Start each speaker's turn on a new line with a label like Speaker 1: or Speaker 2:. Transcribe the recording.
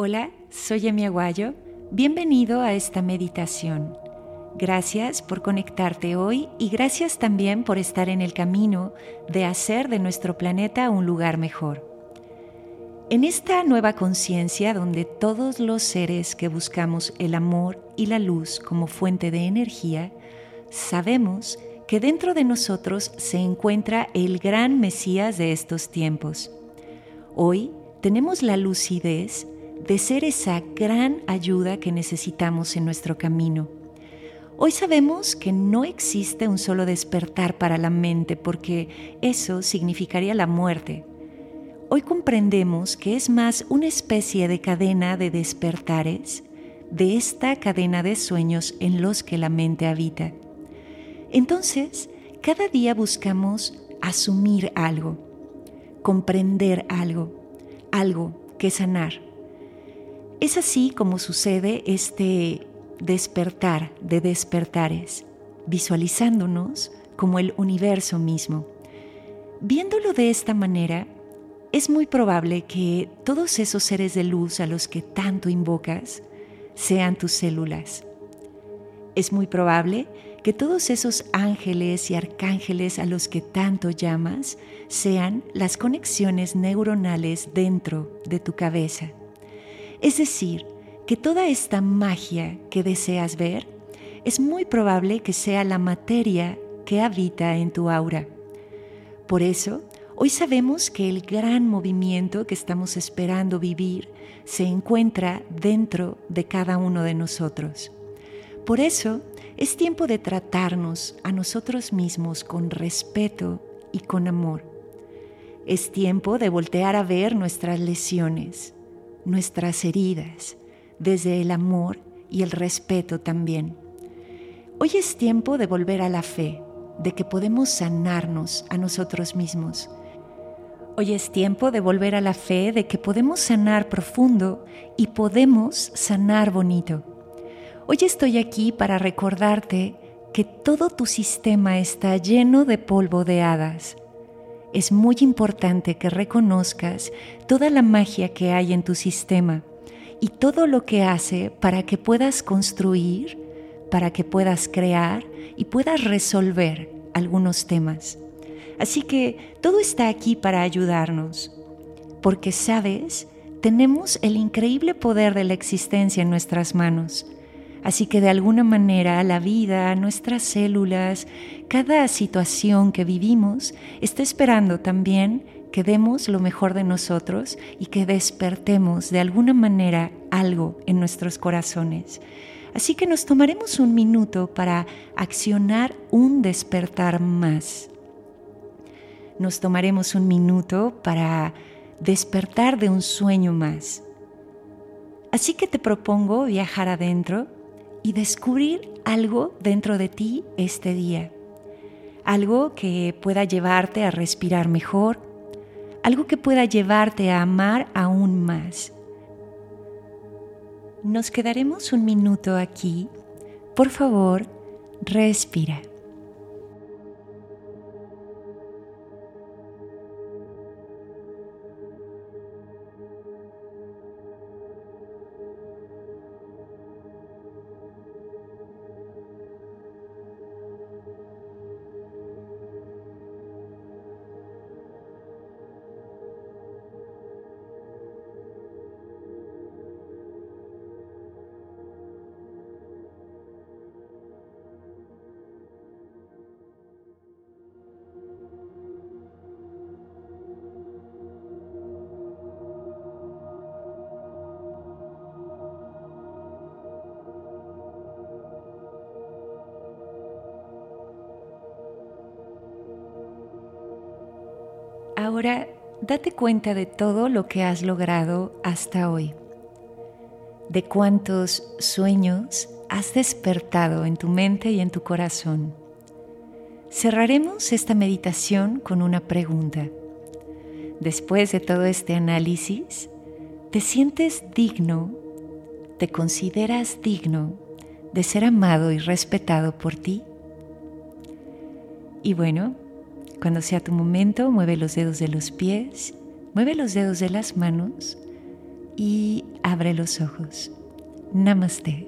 Speaker 1: Hola, soy Emi Aguayo. Bienvenido a esta meditación. Gracias por conectarte hoy y gracias también por estar en el camino de hacer de nuestro planeta un lugar mejor. En esta nueva conciencia donde todos los seres que buscamos el amor y la luz como fuente de energía, sabemos que dentro de nosotros se encuentra el gran Mesías de estos tiempos. Hoy tenemos la lucidez de ser esa gran ayuda que necesitamos en nuestro camino. Hoy sabemos que no existe un solo despertar para la mente porque eso significaría la muerte. Hoy comprendemos que es más una especie de cadena de despertares, de esta cadena de sueños en los que la mente habita. Entonces, cada día buscamos asumir algo, comprender algo, algo que sanar. Es así como sucede este despertar de despertares, visualizándonos como el universo mismo. Viéndolo de esta manera, es muy probable que todos esos seres de luz a los que tanto invocas sean tus células. Es muy probable que todos esos ángeles y arcángeles a los que tanto llamas sean las conexiones neuronales dentro de tu cabeza. Es decir, que toda esta magia que deseas ver es muy probable que sea la materia que habita en tu aura. Por eso, hoy sabemos que el gran movimiento que estamos esperando vivir se encuentra dentro de cada uno de nosotros. Por eso, es tiempo de tratarnos a nosotros mismos con respeto y con amor. Es tiempo de voltear a ver nuestras lesiones, nuestras heridas, desde el amor y el respeto también. Hoy es tiempo de volver a la fe, de que podemos sanarnos a nosotros mismos. Hoy es tiempo de volver a la fe de que podemos sanar profundo y podemos sanar bonito. Hoy estoy aquí para recordarte que todo tu sistema está lleno de polvo de hadas es muy importante que reconozcas toda la magia que hay en tu sistema y todo lo que hace para que puedas construir, para que puedas crear y puedas resolver algunos temas. Así que todo está aquí para ayudarnos, porque sabes, tenemos el increíble poder de la existencia en nuestras manos Así que de alguna manera la vida, nuestras células, cada situación que vivimos está esperando también que demos lo mejor de nosotros y que despertemos de alguna manera algo en nuestros corazones. Así que nos tomaremos un minuto para accionar un despertar más. Nos tomaremos un minuto para despertar de un sueño más. Así que te propongo viajar adentro y descubrir algo dentro de ti este día. Algo que pueda llevarte a respirar mejor, algo que pueda llevarte a amar aún más. Nos quedaremos un minuto aquí. Por favor, respira. Ahora date cuenta de todo lo que has logrado hasta hoy, de cuántos sueños has despertado en tu mente y en tu corazón. Cerraremos esta meditación con una pregunta. Después de todo este análisis, ¿te sientes digno, te consideras digno de ser amado y respetado por ti? Y bueno, cuando sea tu momento, mueve los dedos de los pies, mueve los dedos de las manos, y abre los ojos. Namaste.